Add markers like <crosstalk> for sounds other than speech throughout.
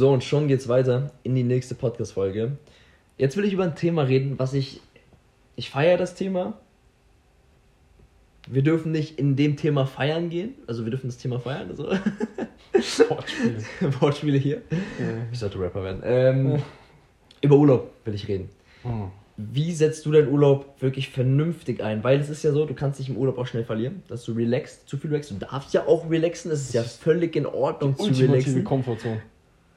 So, und schon geht's weiter in die nächste Podcast-Folge. Jetzt will ich über ein Thema reden, was ich. Ich feiere das Thema. Wir dürfen nicht in dem Thema feiern gehen. Also, wir dürfen das Thema feiern. Also. <laughs> Wortspiele. <laughs> Wortspiele hier. Ja. Ich sollte Rapper werden. Ähm, über Urlaub will ich reden. Mhm. Wie setzt du deinen Urlaub wirklich vernünftig ein? Weil es ist ja so, du kannst dich im Urlaub auch schnell verlieren, dass du relaxst, zu viel relaxst. Du darfst ja auch relaxen, es ist ja völlig in Ordnung zu relaxen. Komfortzone.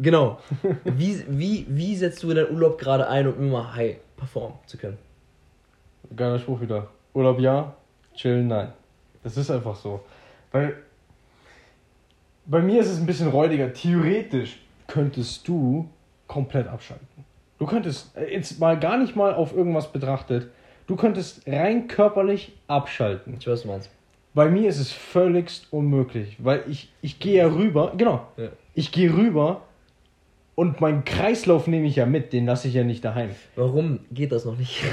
Genau. <laughs> Wie, wie, wie setzt du deinen Urlaub gerade ein, um immer high performen zu können? Geiler Spruch wieder. Urlaub ja, chillen nein. Das ist einfach so. Weil bei mir ist es ein bisschen räudiger. Theoretisch könntest du komplett abschalten. Du könntest äh, jetzt mal gar nicht mal auf irgendwas betrachtet. Du könntest rein körperlich abschalten. Ich weiß, was du meinst. Bei mir ist es völligst unmöglich, weil ich, ich gehe ja rüber, genau, Ja. ich gehe rüber und meinen Kreislauf nehme ich ja mit, den lasse ich ja nicht daheim. Warum geht das noch nicht?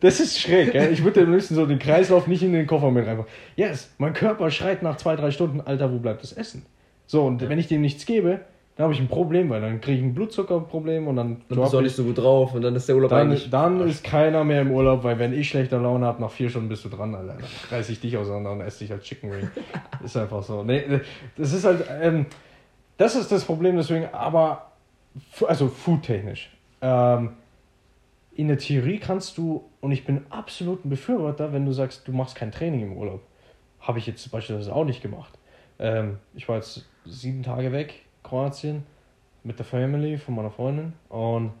Das ist schräg, ja? ich würde am liebsten so den Kreislauf nicht in den Koffer mit reinmachen. Yes, mein Körper schreit nach zwei, drei Stunden, Alter, wo bleibt das Essen? So, und wenn ich dem nichts gebe, dann habe ich ein Problem, weil dann kriege ich ein Blutzuckerproblem und dann, Dann bist du auch nicht so gut drauf und dann ist der Urlaub dann, eigentlich. dann ist keiner mehr im Urlaub, weil wenn ich schlechter Laune habe, nach vier Stunden bist du dran, Alter. Dann reiß ich dich auseinander und esse dich als Chicken Wing. <laughs> ist einfach so. Nee, das ist halt, ähm, das ist das Problem, deswegen, aber, also foodtechnisch. Ähm, in der Theorie kannst du, und ich bin absolut ein Befürworter, wenn du sagst, du machst kein Training im Urlaub. Habe ich jetzt beispielsweise auch nicht gemacht. Ähm, ich war jetzt sieben Tage weg, Kroatien, mit der Family von meiner Freundin und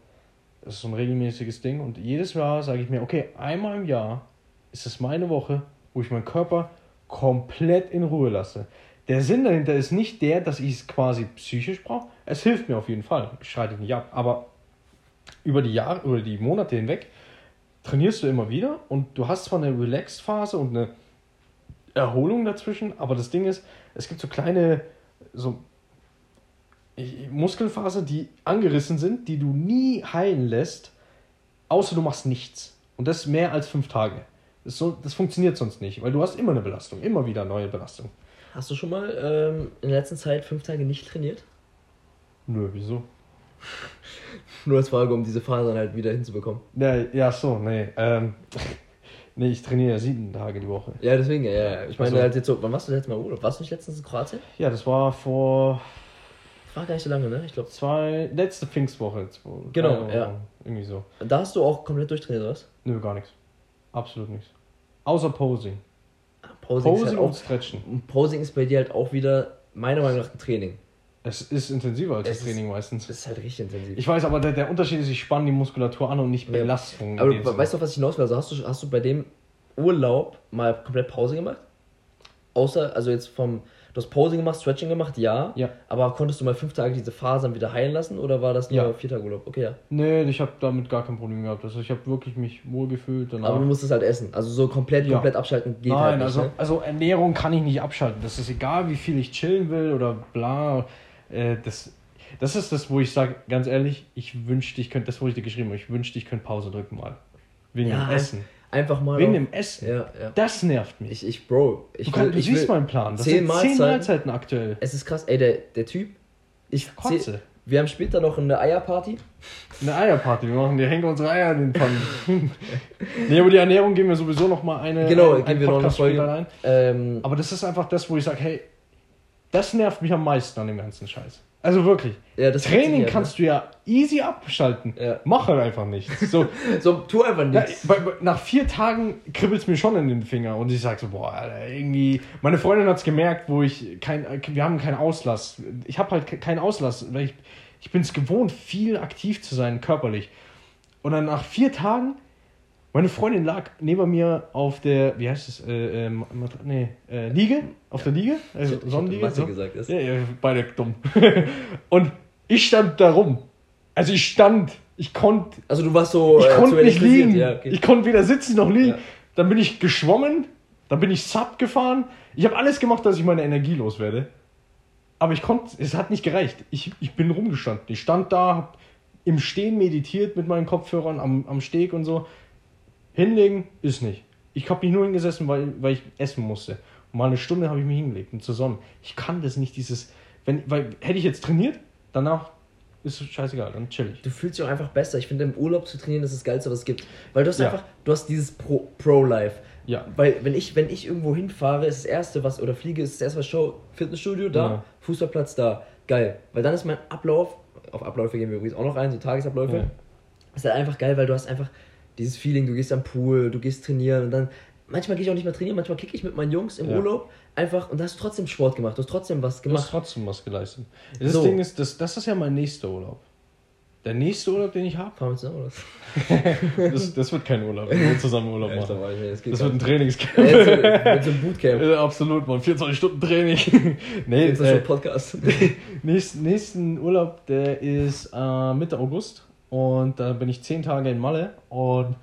das ist so ein regelmäßiges Ding und jedes Jahr sage ich mir, okay, einmal im Jahr ist es meine Woche, wo ich meinen Körper komplett in Ruhe lasse. Der Sinn dahinter ist nicht der, dass ich es quasi psychisch brauche. Es hilft mir auf jeden Fall. Ich schreite nicht ab. Aber über die Jahre, über die Monate hinweg trainierst du immer wieder und du hast zwar eine Relaxed-Phase und eine Erholung dazwischen, aber das Ding ist, es gibt so kleine so Muskelfaser, die angerissen sind, die du nie heilen lässt, außer du machst nichts. Und das mehr als fünf Tage. Das, so, das funktioniert sonst nicht, weil du hast immer eine Belastung, immer wieder neue Belastung. Hast du schon mal ähm, in der letzten Zeit fünf Tage nicht trainiert? Nö, wieso? <laughs> Nur als Frage, um diese Fasern halt wieder hinzubekommen. Ja, ja so, nee. Ähm, <laughs> nee, ich trainiere ja sieben Tage die Woche. Ja, deswegen, ja, ja. Ich meine Also- halt jetzt so, wann warst du letztes Mal Urlaub? Warst du nicht letztens in Kroatien? Ja, das war vor War gar nicht so lange, ne? Ich glaube, zwei, letzte Pfingstwoche. jetzt, wo- Genau, ja. Irgendwie so. da hast du auch komplett durchtrainiert, oder was? Nö, gar nichts. Absolut nichts. Außer Posing. Posing, ist Posing halt und auch, Stretchen. und Posing ist bei dir halt auch wieder, meiner Meinung nach, ein Training. Es ist intensiver als Es das Training meistens. Das ist halt richtig intensiv. Ich weiß, aber der, der Unterschied ist, ich spanne die Muskulatur an und nicht Ja. Belastung. Aber du, weißt du, was ich hinaus will? Also hast du, hast du bei dem Urlaub mal komplett Pause gemacht? Außer, also jetzt vom, du hast Posing gemacht, Stretching gemacht, ja. Ja. Aber konntest du mal fünf Tage diese Fasern wieder heilen lassen oder war das nur Ja. vier Tage Urlaub? Okay, ja. Nee, ich habe damit gar kein Problem gehabt. Also ich habe wirklich mich wohlgefühlt. Danach. Aber du musstest halt essen. Also so komplett, Ja. komplett abschalten geht Nein, halt nicht. also, ne? also Ernährung kann ich nicht abschalten. Das ist egal, wie viel ich chillen will oder bla. Äh, das, das ist das, wo ich sage, ganz ehrlich, ich wünschte, ich könnte, das, wo ich dir geschrieben habe, ich wünschte, ich könnte Pause drücken mal. Wegen Ja, dem Essen. Einfach mal. Wegen dem Essen. ja, ja. Das nervt mich. Ich, ich, Bro, ich du, kannst, will, du ich siehst meinen Plan. Das zehn sind zehn Mahlzeiten. Mahlzeiten aktuell. Es ist krass, ey, der, der Typ. Ich Kotze. zäh- wir haben später noch eine Eierparty. Eine Eierparty. Wir machen, die hängen unsere Eier in den Pfannen. <laughs> nee, aber die Ernährung geben wir sowieso noch mal eine. Genau, ein, geben wir noch eine Folge. rein. Ähm, Aber das ist einfach das, wo ich sage, hey, das nervt mich am meisten an dem ganzen Scheiß. Also wirklich. ja, das Training funktioniert, kannst du ja easy abschalten. Ja. Mach halt einfach nichts. So, ne? <laughs> So, tu einfach nichts. bei, nach vier Tagen kribbelt es mir schon in den Finger und ich sag so, boah, Alter, irgendwie. Meine Freundin hat es gemerkt, wo ich kein, wir haben keinen Auslass. Ich habe halt ke- keinen Auslass, weil ich, ich bin es gewohnt, viel aktiv zu sein, körperlich. Und dann nach vier Tagen, meine Freundin lag neben mir auf der, wie heißt es, äh, ähm, nee, äh, Liege, auf der Liege, also Ich Sonnenliege. Mathe so. gesagt, das- Ja, ja, beide dumm. <laughs> und ich stand da rum. Also ich stand, ich konnte Also du warst so. ich äh, konnte nicht liegen. Ja, okay. Ich konnte weder sitzen noch liegen. Ja. Dann bin ich geschwommen, dann bin ich Sub gefahren. Ich habe alles gemacht, dass ich meine Energie loswerde. Aber ich konnte, es hat nicht gereicht. Ich, ich bin rumgestanden. Ich stand da, hab im Stehen meditiert mit meinen Kopfhörern am, am Steg und so. Hinlegen ist nicht. Ich habe mich nur hingesessen, weil, weil ich essen musste. Und mal eine Stunde habe ich mich hingelegt und zur Sonne. Ich kann das nicht, dieses. Wenn, weil hätte ich jetzt trainiert, danach ist scheißegal, dann chill ich. Du fühlst dich auch einfach besser. Ich finde, im Urlaub zu trainieren, das ist das Geilste, was es gibt. Weil du hast Ja. einfach, du hast dieses Pro- Pro-Life. Ja. Weil wenn ich, wenn ich irgendwo hinfahre, ist das erste, was, oder fliege, ist das erste, was Show, Fitnessstudio da, Ja. Fußballplatz da. Geil. Weil dann ist mein Ablauf, auf Abläufe gehen wir übrigens auch noch rein, so Tagesabläufe. Ja. Ist halt einfach geil, weil du hast einfach dieses Feeling, du gehst am Pool, du gehst trainieren und dann, manchmal gehe ich auch nicht mehr trainieren, manchmal kicke ich mit meinen Jungs im Ja. Urlaub einfach und da hast du trotzdem Sport gemacht, du hast trotzdem was Du hast gemacht. trotzdem was geleistet. Das So. Ding ist, das, das ist ja mein nächster Urlaub. Der nächste Urlaub, den ich habe, Fahren wir zusammen, oder? <laughs> das, das wird kein Urlaub, wenn wir zusammen Urlaub machen. das geht Das wird ein Trainingscamp. Ja, jetzt so ein Bootcamp. <laughs> Äh, Absolut, man. 24 Stunden Training. <laughs> nee, Jetzt ist schon äh, Podcast. nächsten, nächsten Urlaub, der ist äh, Mitte August. Und da bin ich 10 Tage in Malle. Und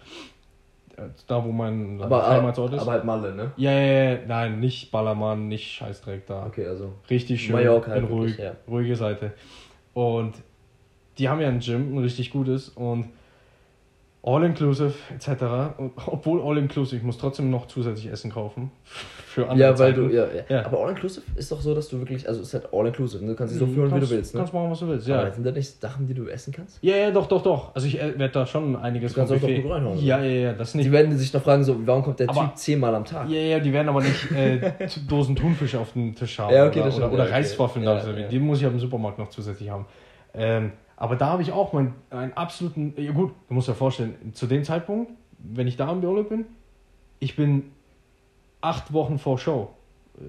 äh, da, wo mein Aber, Heimatort ist. aber halt Malle, ne? ja, ja, ja, nein, nicht Ballermann, nicht Scheißdreck da. Okay, also. Richtig schön. Mallorca halt in ruhig, wirklich, ja. ruhige Seite. Und die haben ja ein Gym, ein richtig gutes und All-Inclusive etc. Obwohl All-Inclusive, ich muss trotzdem noch zusätzlich Essen kaufen. Für andere Ja, weil Zeiten. du, ja, ja. Ja. Aber All-Inclusive ist doch so, dass du wirklich, also es ist halt All-Inclusive. ne? Du kannst dich so fühlen, wie du willst, ne? Kannst machen, was du willst, Aber ja. sind das nicht Sachen, die du essen kannst? Ja, ja, doch, doch, doch. Also ich äh, werde da schon einiges Du kannst auch Buffet- doch gut reinhauen, Ja, ja, ja, das nicht. Die werden sich noch fragen, so, warum kommt der Aber- Typ zehnmal am Tag? Ja, ja, die werden aber nicht äh, <laughs> Dosen Thunfisch auf dem Tisch haben. Ja, okay, oder, das oder, stimmt, oder ja, okay. Reiswaffeln Ja, da ja. Die muss ich auf dem Supermarkt noch zusätzlich haben. Ähm, aber da habe ich auch meinen einen absoluten. Ja, gut, du musst dir vorstellen, zu dem Zeitpunkt, wenn ich da im Urlaub bin, ich bin acht Wochen vor Show.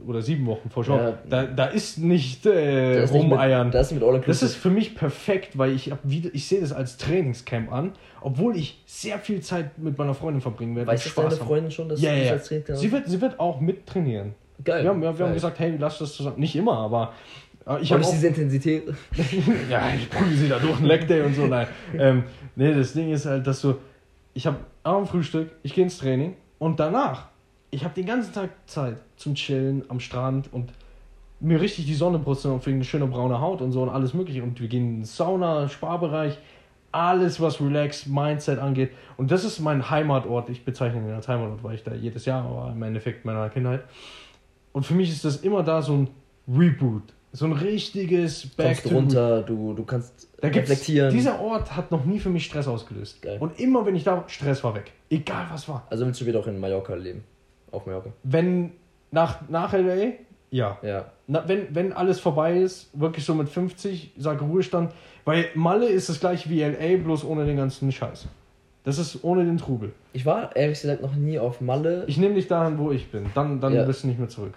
Oder sieben Wochen vor Show. Ja. Da, da ist nicht äh, Das ist nicht mit- rumeiern. Das ist mit Das ist für mich perfekt, weil ich hab wieder, ich sehe das als Trainingscamp an, obwohl ich sehr viel Zeit mit meiner Freundin verbringen werde. Du, deine haben. Freundin schon, dass Ja, du ja. als Training Sie wird, sie wird auch mit trainieren. Geil. Wir haben, wir, wir haben gesagt, hey, lass das zusammen. Nicht immer, aber äh, ich Aber habe diese Intensität. <laughs> ja, ich prüfe sie da durch einen Leg Day und so. Nein. ähm, nee, das Ding ist halt, dass du, ich habe am Frühstück, ich gehe ins Training und danach, ich habe den ganzen Tag Zeit zum Chillen am Strand und mir richtig die Sonne brutzeln und wegen eine schöne braune Haut und so und alles mögliche. Und wir gehen in den Sauna, Sparbereich, alles was Relax, Mindset angeht. Und das ist mein Heimatort. Ich bezeichne ihn als Heimatort, weil ich da jedes Jahr war, im Endeffekt meiner Kindheit. Und für mich ist das immer da so ein Reboot. So ein richtiges Kommst to runter, du, du kannst da reflektieren. Dieser Ort hat noch nie für mich Stress ausgelöst. Geil. Und immer wenn ich da, Stress war weg. Egal was war. also willst du wieder auch in Mallorca leben? Auf Mallorca. Wenn nach, nach LA, ja. Ja. Na, wenn, wenn alles vorbei ist, wirklich so mit 50, sage Ruhestand, weil Malle ist das gleiche wie LA, bloß ohne den ganzen Scheiß. Das ist ohne den Trubel. Ich war ehrlich gesagt noch nie auf Malle. Ich nehme dich dahin, wo ich bin. Dann, dann Ja. bist du nicht mehr zurück.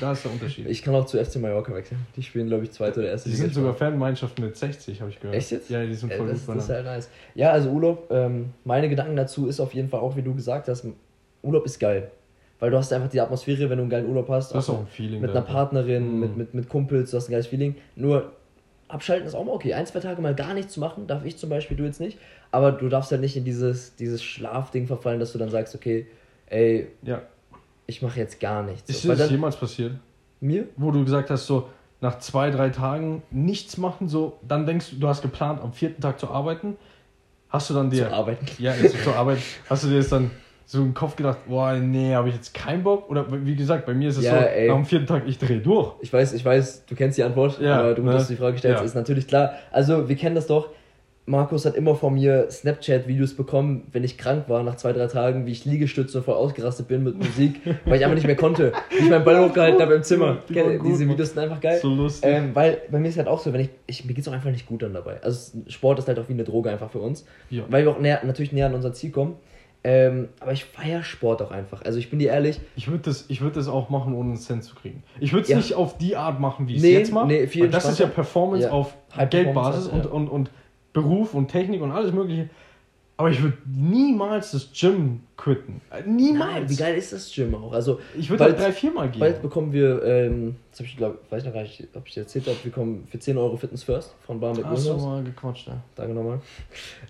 Da ist der Unterschied. <laughs> Ich kann auch zu FC Mallorca wechseln. Die spielen, glaube ich, zweite oder erste die sind sogar Fangemeinschaft mit 60, habe ich gehört. Echt jetzt? Ja, die sind Äh, voll das, gut das ist halt nice. Ja, also Urlaub, ähm, meine Gedanken dazu ist auf jeden Fall auch, wie du gesagt hast, Urlaub ist geil. Weil du hast einfach die Atmosphäre, wenn du einen geilen Urlaub hast. Das ist auch ein Feeling. mit einer Partnerin, Mhm. mit, mit, mit Kumpels, du hast ein geiles Feeling. Nur abschalten ist auch mal okay. Ein, zwei Tage mal gar nichts zu machen, darf ich zum Beispiel, du jetzt nicht. Aber du darfst halt nicht in dieses, dieses Schlafding verfallen, dass du dann sagst, okay, ey, Ja. ich mache jetzt gar nichts. Ist das jemals passiert? mir? Wo du gesagt hast, so nach zwei, drei Tagen nichts machen, so, dann denkst du, du hast geplant, am vierten Tag zu arbeiten. Hast du dann dir. Zu arbeiten. Ja, also zur Arbeit. Hast du dir jetzt dann so im Kopf gedacht, boah, nee, habe ich jetzt keinen Bock? Oder wie gesagt, bei mir ist es Ja, so, ey. nach dem vierten Tag, ich drehe durch. Ich weiß, ich weiß, du kennst die Antwort, Ja, aber du, ne? dass du die Frage stellst, Ja. ist natürlich klar. Also, wir kennen das doch. Markus hat immer von mir Snapchat-Videos bekommen, wenn ich krank war, nach zwei, drei Tagen, wie ich Liegestütze voll ausgerastet bin mit Musik, <laughs> weil ich einfach nicht mehr konnte. Wie ich meinen Ball hochgehalten habe im Zimmer. Die Diese. Videos sind einfach geil. So lustig. Ähm, weil bei mir ist halt auch so, wenn ich, ich mir geht's auch einfach nicht gut dann dabei. Also Sport ist halt auch wie eine Droge einfach für uns, Ja. weil wir auch näher, natürlich näher an unser Ziel kommen. Ähm, aber ich feiere Sport auch einfach. Also ich bin dir ehrlich, Ich würde das, ich würd das auch machen, ohne einen Cent zu kriegen. Ich würde es Ja. nicht auf die Art machen, wie ich es Nee, jetzt mache. nee, viel das ist ja. Performance Ja. auf Geldbasis Performance, und, und, und Beruf und Technik und alles Mögliche. Aber ich würde niemals das Gym quitten. Äh, Niemals. nein, wie geil ist das Gym auch? Also Ich würde halt drei, viermal gehen. Bald bekommen wir, ähm, das habe ich glaube, weiß ich noch gar nicht, ob ich dir erzählt habe, wir bekommen für 10 Euro Fitness First von Bar mit Hast du mal gequatscht, ja. Danke nochmal.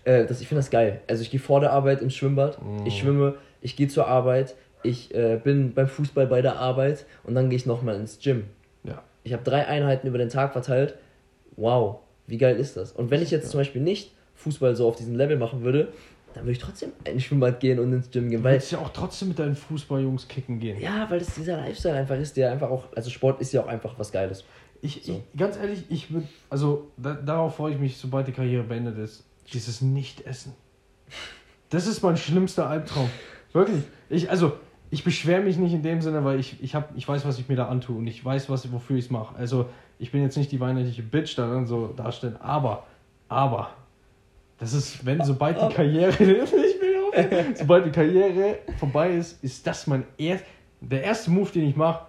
Äh, das, ich finde das geil. Also ich gehe vor der Arbeit ins Schwimmbad, Mm. ich schwimme, ich gehe zur Arbeit, ich äh, bin beim Fußball bei der Arbeit und dann gehe ich nochmal ins Gym. Ja. Ich habe drei Einheiten über den Tag verteilt. Wow, wie geil ist das? Und wenn ich jetzt zum Beispiel nicht Fußball so auf diesem Level machen würde, dann würde ich trotzdem ins Schwimmbad gehen und ins Gym gehen. Du Weil willst ja auch trotzdem mit deinen Fußballjungs kicken gehen. Ja, weil das dieser Lifestyle einfach ist, der einfach auch, also Sport ist ja auch einfach was Geiles. Ich, So. ich ganz ehrlich, ich würde, also da, darauf freue ich mich, sobald die Karriere beendet ist. Dieses Nicht-Essen. Das ist mein schlimmster Albtraum. Wirklich. Ich, also, ich beschwere mich nicht in dem Sinne, weil ich, ich, hab, ich weiß, was ich mir da antue und ich weiß, was, wofür ich es mache. Also, ich bin jetzt nicht die weinerliche Bitch, da dann so darstellen, aber, aber, das ist, wenn, sobald die Karriere, <laughs> ich will auch, sobald die Karriere vorbei ist, ist das mein erst, der erste Move, den ich mache,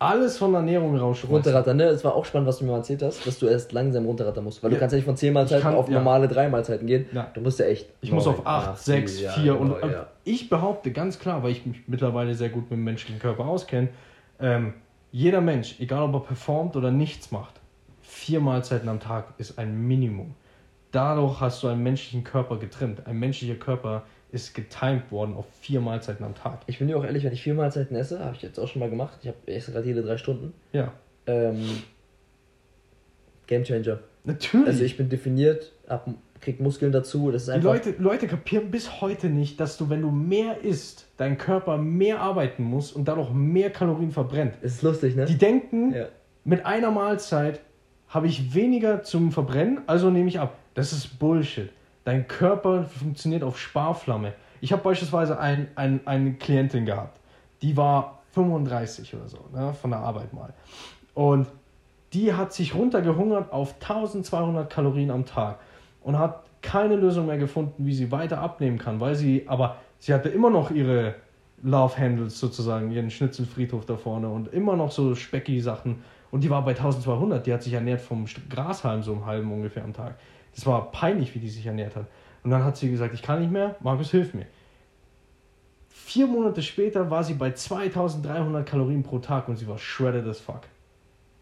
alles von Ernährung rausschmeißen. Runterrattern, ne? Es war auch spannend, was du mir mal erzählt hast, dass du erst langsam runterrattern musst. Weil Ja. du kannst ja nicht von 10 Mahlzeiten kann- auf ja. normale 3 Mahlzeiten gehen. Ja. Du musst ja echt. Ich muss auf 8, acht, 6, ja, 4 und ich behaupte ganz klar, weil ich mich mittlerweile sehr gut mit dem menschlichen Körper auskenne, ähm, jeder Mensch, egal ob er performt oder nichts macht, vier Mahlzeiten am Tag ist ein Minimum. Dadurch hast du einen menschlichen Körper getrimmt. Ein menschlicher Körper ist getimed worden auf vier Mahlzeiten am Tag. Ich bin dir auch ehrlich, wenn ich 4 Mahlzeiten esse, habe ich jetzt auch schon mal gemacht. Ich habe esse gerade jede 3 Stunden. Ja, Ähm, Game Changer. natürlich. Also ich bin definiert, hab, krieg Muskeln dazu. Das ist Die einfach. Leute, Leute kapieren bis heute nicht, dass du, wenn du mehr isst, dein Körper mehr arbeiten muss und dadurch mehr Kalorien verbrennt. Es ist lustig, ne? Die denken, ja. mit einer Mahlzeit habe ich weniger zum Verbrennen, also nehme ich ab. Das ist Bullshit. Dein Körper funktioniert auf Sparflamme. Ich habe beispielsweise ein, ein, eine Klientin gehabt, die war 35 oder so, ne, von der Arbeit mal. Und die hat sich runtergehungert auf 1200 Kalorien am Tag und hat keine Lösung mehr gefunden, wie sie weiter abnehmen kann, weil sie, aber sie hatte immer noch ihre Love Handles sozusagen, ihren Schnitzelfriedhof da vorne und immer noch so specky Sachen. Und die war bei 1200, die hat sich ernährt vom Grashalm so einem halben ungefähr am Tag. Das war peinlich, wie die sich ernährt hat. Und dann hat sie gesagt, ich kann nicht mehr, Markus, hilf mir. Vier Monate später war sie bei 2300 Kalorien pro Tag und sie war shredded as fuck.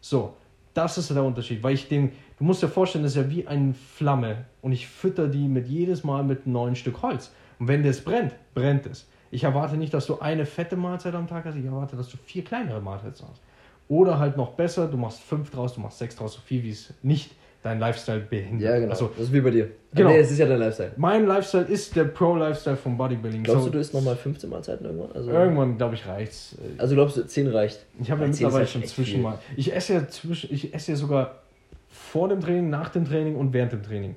So, das ist der Unterschied, weil ich den, du musst dir vorstellen, das ist ja wie eine Flamme und ich fütter die mit jedes Mal mit einem neuen Stück Holz. Und wenn das brennt, brennt es. Ich erwarte nicht, dass du eine fette Mahlzeit am Tag hast, ich erwarte, dass du vier kleinere Mahlzeiten hast. Oder halt noch besser, du machst fünf draus, du machst sechs draus, so viel wie es nicht dein Lifestyle behindert. ja, genau. Also, das ist wie bei dir. Genau. Nee, es ist ja dein Lifestyle. mein Lifestyle ist der Pro-Lifestyle vom Bodybuilding. Glaubst so, du, du isst nochmal 15 Mahlzeiten irgendwann? Also, Irgendwann, glaube ich, reicht's. also glaubst du, 10 reicht? Ich habe ja Ja, 10 ist mittlerweile halt schon echt zwischen viel. mal. Ich esse ja zwischen, ich esse ja sogar vor dem Training, nach dem Training und während dem Training.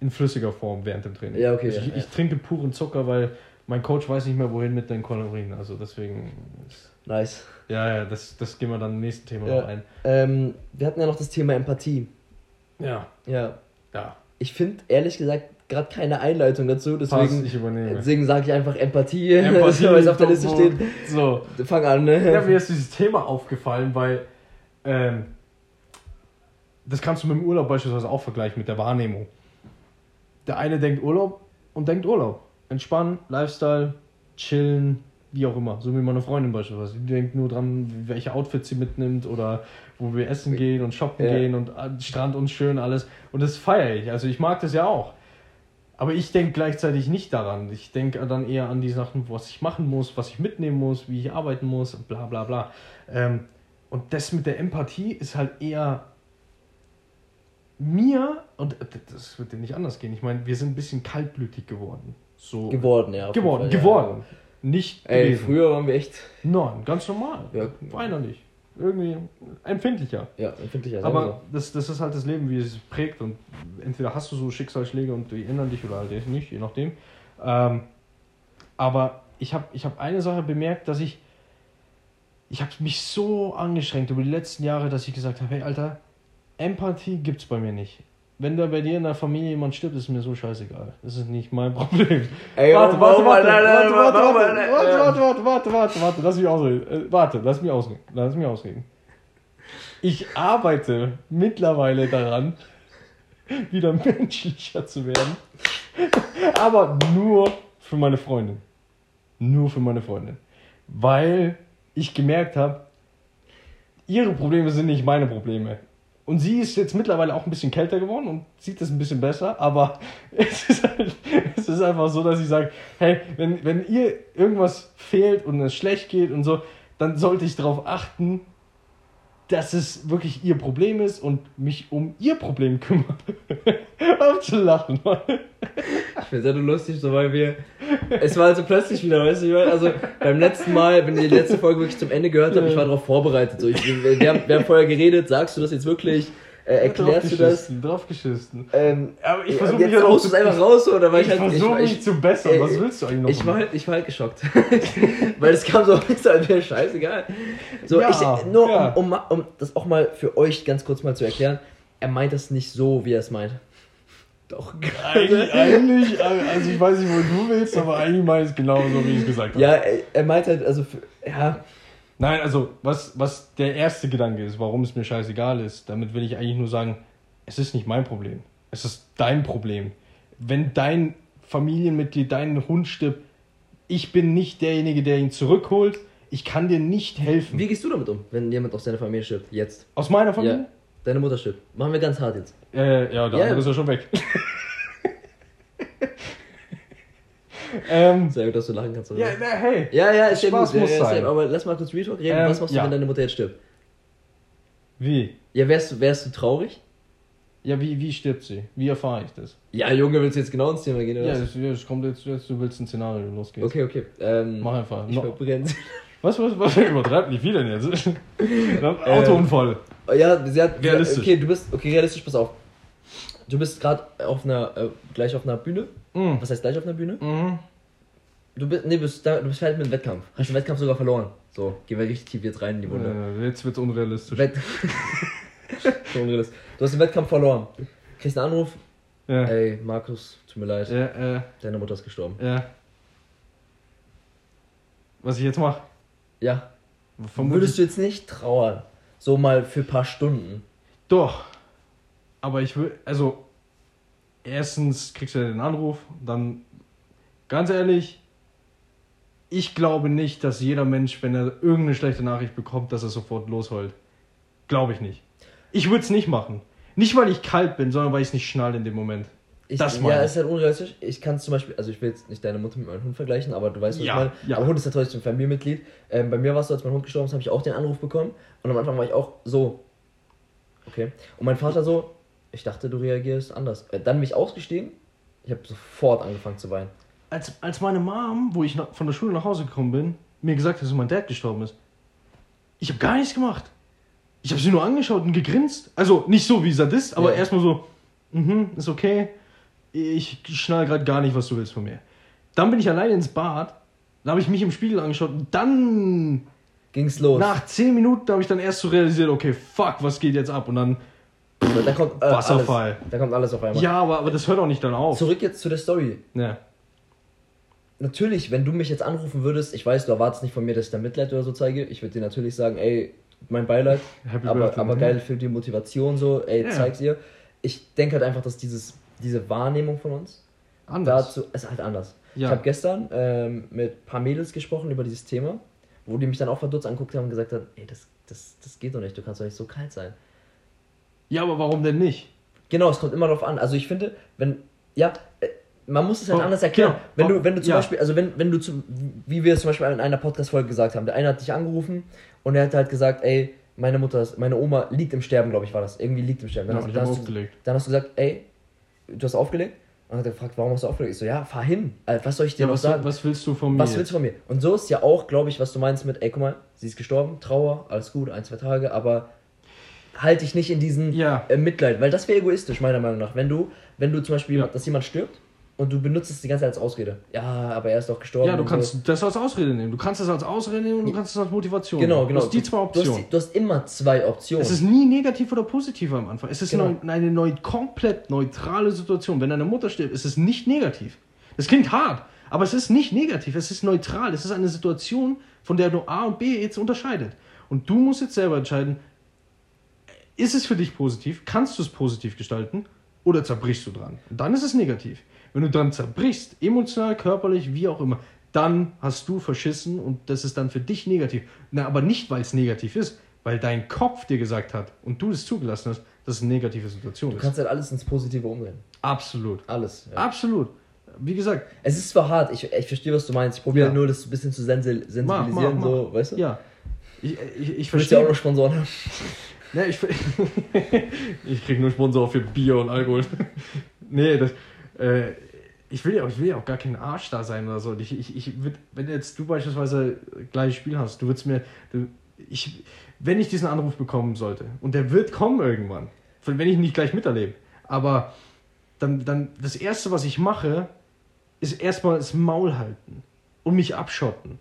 In flüssiger Form während dem Training. Ja, okay, Also ich, ja, ich ja. trinke puren Zucker, weil mein Coach weiß nicht mehr, wohin mit den Kalorien. Also deswegen. ist- Nice. Ja, ja, das, das gehen wir dann im nächsten Thema Ja. noch ein. Ähm, wir hatten ja noch das Thema Empathie. Ja, Ja. ja. Ich finde ehrlich gesagt gerade keine Einleitung dazu, Pass, deswegen, ich übernehme. deswegen sage ich einfach Empathie, <laughs> Empathie, weil es auf der Liste steht. So, Fang an, ne? Ja, mir ist dieses Thema aufgefallen, weil ähm, das kannst du mit dem Urlaub beispielsweise auch vergleichen, mit der Wahrnehmung. Der eine denkt Urlaub und denkt Urlaub. Entspannen, Lifestyle, chillen, wie auch immer. So wie meine Freundin beispielsweise. Die denkt nur dran, welche Outfits sie mitnimmt oder wo wir essen gehen und shoppen Ja. gehen und äh, Strand und schön alles. Und das feiere ich. Also ich mag das ja auch. Aber ich denke gleichzeitig nicht daran. Ich denke dann eher an die Sachen, was ich machen muss, was ich mitnehmen muss, wie ich arbeiten muss, bla bla bla. Ähm, und das mit der Empathie ist halt eher mir, und das wird dir nicht anders gehen. Ich meine, wir sind ein bisschen kaltblütig geworden. So Geworden, ja. geworden, Fall, ja. geworden. Nicht Ey, gewesen. früher waren wir echt. Nein, ganz normal. Ja, Weinerlich. Irgendwie empfindlicher. ja empfindlicher. Aber das, das ist halt das Leben, wie es prägt. Und entweder hast du so Schicksalsschläge und die ändern dich oder halt nicht, je nachdem. Ähm, aber ich habe ich hab eine Sache bemerkt, dass ich. Ich habe mich so angeschränkt über die letzten Jahre, dass ich gesagt habe: hey, Alter, Empathie gibt's bei mir nicht. Wenn da bei dir in der Familie jemand stirbt, ist mir so scheißegal. Das ist nicht mein <laughs> Problem. Ey, warte, warte, warte, warte, warte, warte, warte, warte, warte, warte, lass mich ausreden. Äh, Warte, lass mich ausreden. Lass mich ausreden. Ich arbeite mittlerweile daran, <laughs> wieder menschlicher zu werden. <laughs> Aber nur für meine Freundin. Nur für meine Freundin. Weil ich gemerkt habe, ihre Probleme sind nicht meine Probleme. Und sie ist jetzt mittlerweile auch ein bisschen kälter geworden und sieht das ein bisschen besser, aber <laughs> es ist, halt, es ist einfach so, dass ich sage, hey, wenn, wenn ihr irgendwas fehlt und es schlecht geht und so, dann sollte ich darauf achten, dass es wirklich ihr Problem ist und mich um ihr Problem kümmere. <laughs> Auf zu lachen. Mann. Ich finde es ja lustig, so weil wir es war also plötzlich wieder, weißt du, also beim letzten Mal, wenn ihr die letzte Folge wirklich zum Ende gehört habt, ich war darauf vorbereitet. So, ich, wir, haben, wir haben vorher geredet, sagst du das jetzt wirklich? Äh, erklärst du das? Draufgeschissen. Ähm, Aber ich versuche jetzt mich ja noch haust du es einfach raus, oder? Weil Ich, ich, halt, versuche ich, mich zu bessern. äh, Was willst du eigentlich noch? ich war, halt, ich war halt geschockt. <laughs> Weil es kam so, <laughs> ist halt mir scheißegal. So, Ja, ich, nur ja. um, um, um das auch mal für euch ganz kurz mal zu erklären, er meint das nicht so, wie er es meint. Doch, <laughs> Eigentlich, eigentlich, also ich weiß nicht, wo du willst, aber eigentlich meine ich es genauso, wie ich es gesagt habe. Ja, er, er meint halt, also, für, ja, Nein, also was, was der erste Gedanke ist, warum es mir scheißegal ist, damit will ich eigentlich nur sagen, es ist nicht mein Problem. Es ist dein Problem. Wenn dein Familienmitglied, dein Hund stirbt, ich bin nicht derjenige, der ihn zurückholt. Ich kann dir nicht helfen. wie gehst du damit um, wenn jemand aus deiner Familie stirbt? Jetzt. Aus meiner Ja. Familie? Deine Mutter stirbt. Machen wir ganz hart jetzt. Äh, ja, der Ja. ist ja schon weg. <laughs> ähm, Sehr gut, dass du lachen kannst. oder? ja, na, hey. ja, ja, ist Spaß gut. Muss ja, sein. aber lass mal kurz Retalk reden. Ähm, Was machst du, ja. wenn deine Mutter jetzt stirbt? Wie? Ja, wärst du, wärst du traurig? Ja, wie, wie stirbt sie? Wie erfahre ich das? Ja, Junge, willst du jetzt genau ins Thema gehen, oder? Ja, das, das kommt jetzt, jetzt, du willst ein Szenario losgehen. Okay, okay. Ähm, Mach einfach. Ich No. verbrenne Was, was, was? <laughs> Übertreib nicht, wie denn jetzt? <laughs> Autounfall. Oh, Ja, sie hat. Realistisch. Okay, du bist. Okay, realistisch, pass auf. Du bist gerade auf einer. Äh, gleich auf einer Bühne. Mhm. Was heißt gleich auf einer Bühne? Mhm. Du bist. Nee, bist, da, du bist fertig mit dem Wettkampf. Hast den Wettkampf sogar verloren. So, gehen wir richtig tief jetzt rein in die Wunde. Äh, jetzt wird's unrealistisch. Wett <laughs> so unrealistisch. Du hast den Wettkampf verloren. Kriegst einen Anruf. ja. Ey, Markus, tut mir leid. Ja, äh, Deine Mutter ist gestorben. ja. Was ich jetzt mache? Ja. Vermutlich. Würdest du jetzt nicht trauern? So mal für ein paar Stunden. Doch. Aber ich will, also, erstens kriegst du den Anruf, dann, ganz ehrlich, ich glaube nicht, dass jeder Mensch, wenn er irgendeine schlechte Nachricht bekommt, dass er sofort losheult. Glaube ich nicht. Ich würde es nicht machen. Nicht, weil ich kalt bin, sondern weil ich es nicht schnall in dem Moment. Ich, Das ja, ist halt unrealistisch. Ich kann es zum Beispiel, also ich will jetzt nicht deine Mutter mit meinem Hund vergleichen, aber du weißt, was Ja, ich meine. ja. Aber Hund ist ja trotzdem ein Familienmitglied. Ähm, bei mir war es so, als mein Hund gestorben ist, habe ich auch den Anruf bekommen. Und am Anfang war ich auch so. Okay. Und mein Vater so, ich dachte, du reagierst anders. Äh, dann mich ausgestiegen. Ich habe sofort angefangen zu weinen. Als, als meine Mom, wo ich von der Schule nach Hause gekommen bin, mir gesagt hat, dass mein Dad gestorben ist, ich habe gar nichts gemacht. Ich habe sie nur angeschaut und gegrinst. Also nicht so wie Sadist, aber Ja. erstmal so, mhm, ist okay. Ich schnall gerade gar nicht, was du willst von mir. Dann bin ich alleine ins Bad, da habe ich mich im Spiegel angeschaut und dann, Ging's los. nach 10 Minuten, habe ich dann erst so realisiert, okay, fuck, was geht jetzt ab? Und dann, da kommt äh, Wasserfall. Alles, da kommt alles auf einmal. ja, aber, aber das hört auch nicht dann auf. Zurück jetzt zu der Story. Ja. Natürlich, wenn du mich jetzt anrufen würdest, ich weiß, du erwartest nicht von mir, dass ich da Mitleid oder so zeige. Ich würde dir natürlich sagen, ey, mein Beileid, <laughs> Happy aber, Birthday, aber ne? geil für die Motivation so, ey, Ja. zeig's ihr. Ich denke halt einfach, dass dieses, diese Wahrnehmung von uns Anders. dazu ist halt anders. Ja. Ich habe gestern ähm, mit ein paar Mädels gesprochen über dieses Thema, wo die mich dann auch verdutzt anguckt haben und gesagt haben, ey, das, das, das geht doch nicht, du kannst doch nicht so kalt sein. ja, aber warum denn nicht? Genau, es kommt immer darauf an. Also ich finde, wenn, ja, man muss es halt Oh, anders erklären. genau. Wenn Oh, du, wenn du zum ja. Beispiel, also wenn, wenn du zum, wie wir es zum Beispiel in einer Podcast-Folge gesagt haben, der eine hat dich angerufen und er hat halt gesagt, ey, meine Mutter, ist, meine Oma liegt im Sterben, glaube ich, war das. Irgendwie liegt im Sterben. Dann, Ja, hast, dann, hast du, dann hast du gesagt, ey, du hast aufgelegt? Und dann hat er gefragt, warum hast du aufgelegt? Ich so, ja, fahr hin. Alter, was soll ich dir Ja, noch was, sagen? was willst du von mir? Was willst du von mir? Und so ist ja auch, glaube ich, was du meinst mit, ey, guck mal, sie ist gestorben, Trauer, alles gut, ein, zwei Tage, aber halte dich nicht in diesen Ja. äh, Mitleid, weil das wäre egoistisch, meiner Meinung nach. Wenn du, wenn du zum Beispiel, Ja. dass jemand stirbt und du benutzt es die ganze Zeit als Ausrede. Ja, aber er ist doch gestorben. Ja, du kannst So. das als Ausrede nehmen. Du kannst das als Ausrede nehmen und du kannst es als Motivation Genau, nehmen. genau. Du hast die zwei Du hast, Optionen. du hast immer zwei Optionen. Es ist nie negativ oder positiv am Anfang. Es ist Genau. neu, eine neu, komplett neutrale Situation. Wenn deine Mutter stirbt, ist es nicht negativ. Das klingt hart, aber es ist nicht negativ. Es ist neutral. Es ist eine Situation, von der du A und B jetzt unterscheidet. Und du musst jetzt selber entscheiden, ist es für dich positiv? Kannst du es positiv gestalten? Oder zerbrichst du dran? Dann ist es negativ. Wenn du dran zerbrichst, emotional, körperlich, wie auch immer, dann hast du verschissen und das ist dann für dich negativ. Na, aber nicht, weil es negativ ist, weil dein Kopf dir gesagt hat und du es zugelassen hast, dass es eine negative Situation du ist. kannst halt alles ins Positive umdrehen. Absolut. Alles. Ja. Absolut. Wie gesagt, Es ist zwar hart, ich, ich verstehe, was du meinst. Ich probiere Ja. nur, das ein bisschen zu sensi- mach, sensibilisieren, mach, mach. so, weißt du? Ja. Ich, ich, ich Du ja auch verstehe. noch Sponsoren haben. <laughs> Ne, ich, <laughs> ich krieg nur Sponsor für Bier und Alkohol. <laughs> nee, das, äh, ich will ja auch, ich will ja auch gar kein Arsch da sein oder so. Ich, ich, ich würd, wenn jetzt du beispielsweise gleiches Spiel hast, du würdest mir, du, ich, wenn ich diesen Anruf bekommen sollte, und der wird kommen irgendwann, wenn ich ihn nicht gleich miterlebe, aber dann, dann das Erste, was ich mache, ist erstmal das Maul halten und mich abschotten.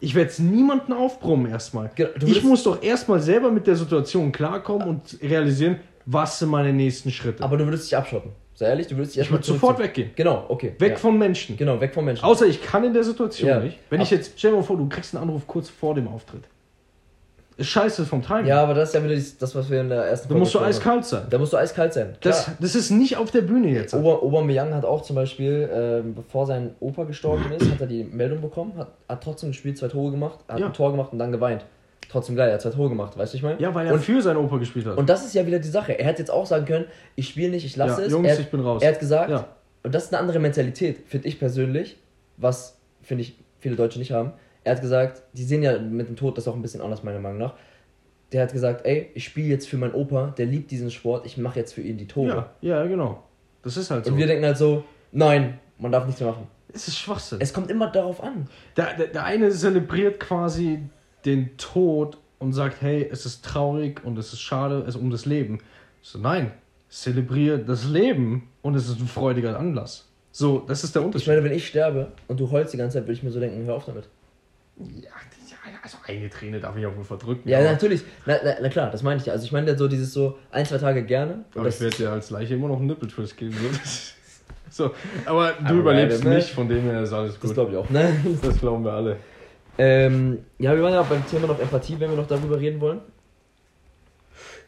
Ich werde jetzt niemanden aufbrummen erstmal. Genau, Ich muss doch erstmal selber mit der Situation klarkommen und realisieren, was sind meine nächsten Schritte. Aber du würdest dich abschotten. Sei ehrlich, du würdest dich ich würde sofort weggehen. Genau, okay. Weg ja. von Menschen. Genau, weg vom Menschen. Außer ich kann in der Situation Ja. nicht. Wenn ich Ab- jetzt, stell dir mal vor, du kriegst einen Anruf kurz vor dem Auftritt. Ist scheiße vom Timing. ja, aber das ist ja wieder das, was wir in der ersten Da musst du eiskalt sein. Da musst du eiskalt sein. Klar. Das, das ist nicht auf der Bühne jetzt. Ober, Aubameyang hat auch zum Beispiel, ähm, bevor sein Opa gestorben ist, hat er die Meldung bekommen, hat, hat trotzdem gespielt, zwei Tore gemacht, hat Ja. ein Tor gemacht und dann geweint. Trotzdem geil, er hat zwei Tore gemacht, weißt du, ich meine? Ja, weil er und, für seinen Opa gespielt hat. und das ist ja wieder die Sache. Er hätte jetzt auch sagen können, ich spiele nicht, ich lasse Ja, es. Jungs, er, ich bin raus. Er hat gesagt, Ja. und das ist eine andere Mentalität, finde ich persönlich, was, finde ich, viele Deutsche nicht haben. Er hat gesagt, die sehen ja mit dem Tod das auch ein bisschen anders, meiner Meinung nach. Der hat gesagt, ey, ich spiele jetzt für meinen Opa, der liebt diesen Sport, ich mache jetzt für ihn die Tore. ja, ja, genau. Das ist halt so. Und wir denken halt so, nein, man darf nichts mehr machen. es ist Schwachsinn. Es kommt immer darauf an. Der, der, der eine zelebriert quasi den Tod und sagt, hey, es ist traurig und es ist schade, es ist um das Leben. So, nein, zelebriere das Leben und es ist ein freudiger Anlass. So, das ist der Ich Unterschied. meine, wenn ich sterbe und du heulst die ganze Zeit, würde ich mir so denken, hör auf damit. ja, ja, also eine Träne darf ich auch wohl verdrücken. Ja, aber, natürlich. Na, na, na klar, das meine ich ja. Also ich meine so dieses so ein, zwei Tage gerne. Aber das, ich werde dir als Leiche immer noch einen Nippeltwist geben. So, <laughs> so aber du Aber überlebst ne? nicht, von dem her ist alles das gut. glaube ich auch. Ne? Das glauben wir alle. Ähm, ja, wir waren ja beim Thema noch Empathie, wenn wir noch darüber reden wollen.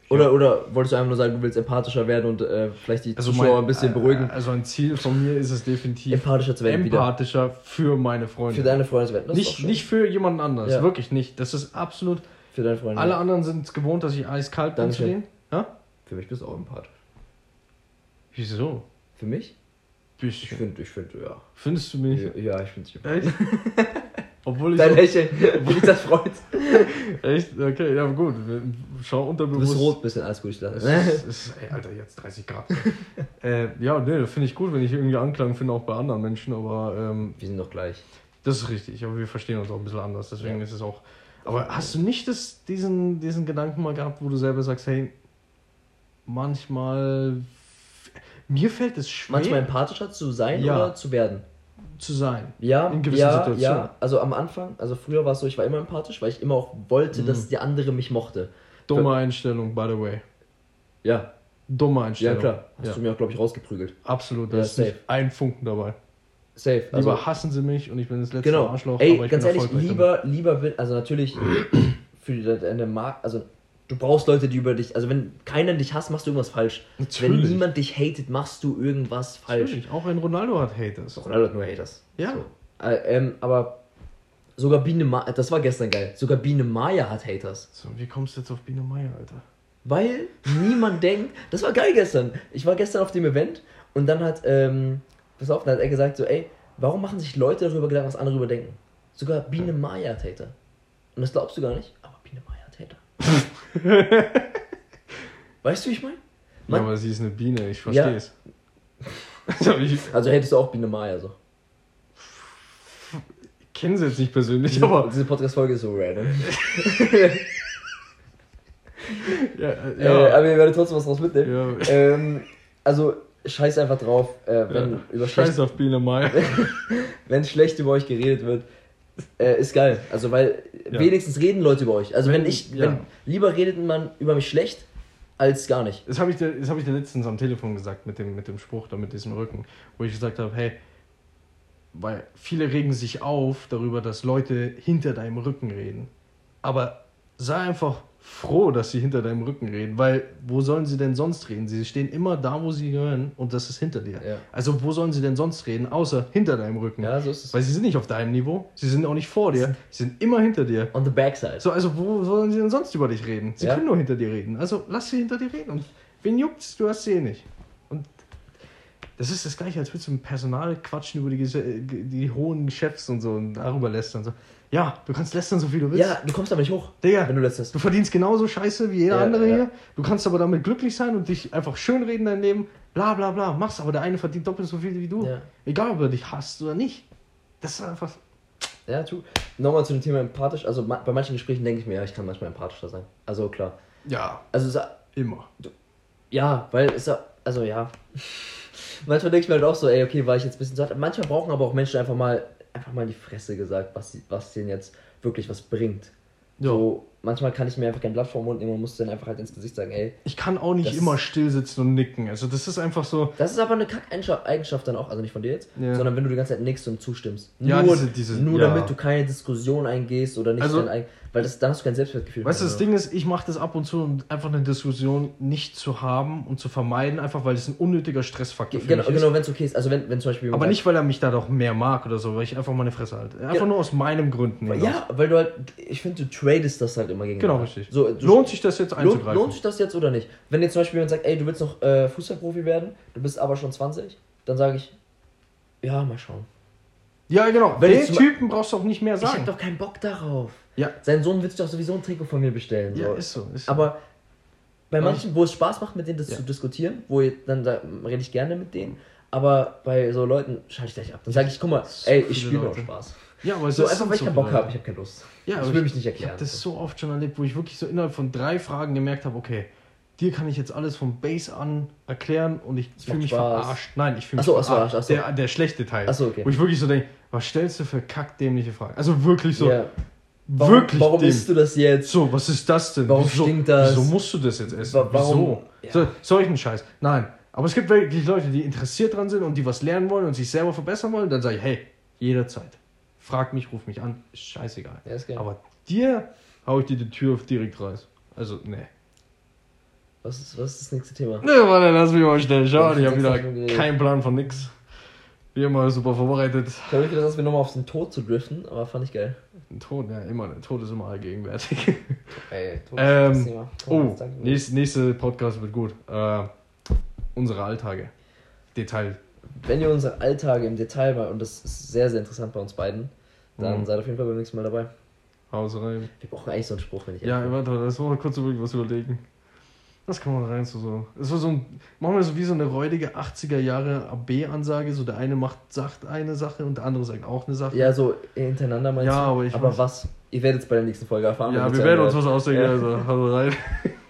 Oder, oder wolltest du einfach nur sagen, du willst empathischer werden und äh, vielleicht die Zuschauer mein- ein bisschen beruhigen, Also ein Ziel von mir ist es definitiv, empathischer zu werden wieder. empathischer für meine Freunde. Für deine Freunde zu werden. Das nicht, nicht für jemanden anders, Ja. wirklich nicht. Das ist absolut. für deine Freunde. Alle anderen sind es gewohnt, dass ich eiskalt bin zu denen. Ja? Für mich bist du auch empathisch. Wieso? Für mich? Ich Bisschen. finde, ich finde, ja. Findest du mich? Ja, ich finde dich Echt? <laughs> Obwohl ich. Dein So, Lächeln, wie dich das freut. <laughs> echt? Okay, ja, gut. Schau Du unterbewusst. bist rot, bisschen, alles gut, ich lasse ist, ist, ey, Alter, jetzt 30 Grad. <laughs> äh, ja, nee, das finde ich gut, wenn ich irgendwie Anklang finde, auch bei anderen Menschen, aber ähm, Wir sind doch gleich. das ist richtig. Aber wir verstehen uns auch ein bisschen anders, deswegen Ja. ist es auch. Aber hast du nicht das, diesen, diesen Gedanken mal gehabt, wo du selber sagst, hey, manchmal. Mir fällt es schwer Manchmal empathischer zu sein Ja. oder zu werden. Zu sein. Ja, In gewissen ja, Situationen. ja. Also am Anfang, also früher war es so, ich war immer empathisch, weil ich immer auch wollte, Mhm. dass der andere mich mochte. Dumme Einstellung, by the way. Ja, Dumme ja Einstellung. klar. Hast Ja. du mir auch, glaube ich, rausgeprügelt. Absolut, da Ja, ist nicht safe. ein Funken dabei. Safe. Also, Lieber hassen sie mich und ich bin das letzte genau. Arschloch, Ey, ganz ehrlich, lieber, lieber will, also natürlich <clears throat> für deine Mark, also du brauchst Leute, die über dich, also wenn keiner dich hasst, machst du irgendwas falsch. Wenn Natürlich. niemand dich hatet, machst du irgendwas falsch. Natürlich. Auch ein Ronaldo hat Haters. Ronaldo hat nur Haters. Ja. So. Äh, ähm, aber sogar Biene Maya, das war gestern geil, sogar Biene Maya hat Haters. So, wie kommst du jetzt auf Biene Meier, Alter? Weil niemand <laughs> denkt, das war geil gestern. Ich war gestern auf dem Event und dann hat, ähm, pass auf, dann hat er gesagt so, ey, warum machen sich Leute darüber Gedanken, was andere überdenken? Sogar Biene Maya hat Hater. Und das glaubst du gar nicht, aber Biene Maya hat Hater. <laughs> weißt du, wie ich meine? Ja, aber sie ist eine Biene, ich verstehe Ja. es. <laughs> Ich Also hättest du auch Biene Maya so. kenne sie jetzt nicht persönlich, Diese, aber. diese Podcast-Folge ist so random. <laughs> Ja, Äh, ja, aber ihr werdet trotzdem was draus mitnehmen. ja. Ähm, also, scheiß einfach drauf, äh, wenn, ja. über schlecht, Scheiß auf Biene Meier. wenn schlecht über euch geredet wird. Äh, ist geil. Also, weil Ja. wenigstens reden Leute über euch. Also, wenn, Wenn- ich, ja. wenn, lieber redet man über mich schlecht, als gar nicht. Das habe ich, dir- das hab ich dir letztens am Telefon gesagt mit dem, mit dem Spruch da mit diesem Rücken, wo ich gesagt habe, hey, weil viele regen sich auf darüber, dass Leute hinter deinem Rücken reden. Aber sei einfach froh, dass sie hinter deinem Rücken reden, weil wo sollen sie denn sonst reden? Sie stehen immer da, wo sie gehören und das ist hinter dir. Ja. Also wo sollen sie denn sonst reden, außer hinter deinem Rücken? Ja, so ist es. Weil sie sind nicht auf deinem Niveau, sie sind auch nicht vor dir, sie sind immer hinter dir. On the backside. So, also wo sollen sie denn sonst über dich reden? Sie Ja. können nur hinter dir reden. Also lass sie hinter dir reden. Und wen juckt's? Du hast sie eh nicht. Und das ist das gleiche, als würdest du mit Personal quatschen über die, die hohen Chefs und so und darüber lästern. So. Ja, du kannst lästern, so viel du willst. Ja, du kommst aber nicht hoch, Digga, wenn du lässt du verdienst genauso scheiße wie jeder Ja, andere ja. hier. Du kannst aber damit glücklich sein und dich einfach schön reden dein Leben. bla bla bla, machst, aber der eine verdient doppelt so viel wie du. Ja. Egal, ob er dich hasst oder nicht. Das ist einfach. Ja, true. Nochmal zu dem Thema empathisch. Also bei manchen Gesprächen denke ich mir, ja, ich kann manchmal empathischer sein. Also klar. Ja, Also es- immer. ja, weil es also ja. <laughs> manchmal denke ich mir halt auch so, ey, okay, war ich jetzt ein bisschen satt. Manchmal brauchen aber auch Menschen einfach mal einfach mal in die Fresse gesagt, was sie- was denen jetzt wirklich was bringt. Ja. So, manchmal kann ich mir einfach kein Blatt vor den Mund nehmen und muss dann einfach halt ins Gesicht sagen, ey, Ich kann auch nicht immer still sitzen und nicken. Also das ist einfach so. Das ist aber eine Kack-Eigenschaft dann auch, also nicht von dir jetzt, Ja. sondern wenn du die ganze Zeit nickst und zustimmst. Ja, nur diese- diese- nur ja. damit du keine Diskussion eingehst oder nicht Also- eig- weil das, dann hast du kein Selbstwertgefühl. Weißt du, das Ding ist, ich mache das ab und zu, um einfach eine Diskussion nicht zu haben und zu vermeiden, einfach weil es ein unnötiger Stressfaktor für Genau, mich ist. genau wenn es okay ist. Also wenn, wenn zum Beispiel Aber nicht, weil er mich da doch mehr mag oder so, weil ich einfach meine Fresse halte. Einfach Ja. nur aus meinen Gründen. hinaus. Ja, weil du halt, ich finde, du tradest das halt immer gegen Genau, richtig. So, Lohnt sich das jetzt lohnt, einzugreifen? lohnt sich das jetzt oder nicht? Wenn jetzt zum Beispiel jemand sagt, ey, du willst noch äh, Fußballprofi werden, du bist aber schon 20, dann sage ich, ja, mal schauen. Ja, genau. Wenn Den Typen brauchst du auch nicht mehr Ich hab sagen. doch keinen Bock darauf. Ja. Sein Sohn wird sich doch sowieso ein Trikot von mir bestellen. Ja, so. ist so. Ist so. Aber bei Ja. manchen, wo es Spaß macht, mit denen das Ja. zu diskutieren, wo ich, dann da rede ich gerne mit denen, aber bei so Leuten schalte ich gleich ab. Dann sage ich, guck mal, ey, ich spiele Leute. Spaß. Ja, aber es So ist einfach, weil ich so keinen Bock habe, ich habe keine Lust. Ja, ich will mich nicht Ich erklären. habe das so oft schon erlebt, wo ich wirklich so innerhalb von drei Fragen gemerkt habe, okay, dir kann ich jetzt alles vom Base an erklären und ich fühle mich Spaß. verarscht. Nein, ich fühle mich Ach so, ach so, verarscht. so. Der, der schlechte Teil. Ach so, okay. Wo ich wirklich so denke, was stellst du für kackdämliche Fragen? Also wirklich so, ja. Warum, wirklich warum dämlich. isst du das jetzt? So, was ist das denn? Warum wieso, stinkt das? Wieso musst du das jetzt essen? Wa- warum- Wieso? Ja. So, solchen Scheiß. Nein. Aber es gibt wirklich Leute, die interessiert dran sind und die was lernen wollen und sich selber verbessern wollen. Dann sage ich, hey, jederzeit. Frag mich, ruf mich an. Ist scheißegal. Ja, ist geil. Aber dir hau ich dir die Tür auf direkt raus. Also, nee. Was ist, was ist das nächste Thema? Ne, Mann, lass mich mal schnell schauen. Ich habe wieder keinen Plan von nix. Wie immer super vorbereitet. Ich habe gedacht, dass wir nochmal auf den Tod zu driften, aber fand ich geil. Ein Tod, ja, immer. Der Tod ist immer allgegenwärtig. <laughs> Ey, Tod Ähm, ist das Thema. Oh, Tod, danke. nächste, nächste Podcast wird gut. Äh, unsere Alltage. Detail. Wenn ihr unsere Alltage im Detail mal, und das ist sehr, sehr interessant bei uns beiden, dann Mhm. seid auf jeden Fall beim nächsten Mal dabei. Haus rein. Wir brauchen eigentlich so einen Spruch, wenn ich Ja, warte, das wollen wir kurz wirklich was überlegen. Das kann man rein so so. Es war so ein, machen wir so wie so eine räudige 80er Jahre AB-Ansage. So der eine macht, sagt eine Sache und der andere sagt auch eine Sache. Ja, so hintereinander meinst Ja, du? aber ich aber was? Ihr werdet es bei der nächsten Folge erfahren. ja wir werden uns was ausdenken. Ja. Also, hau rein. <laughs>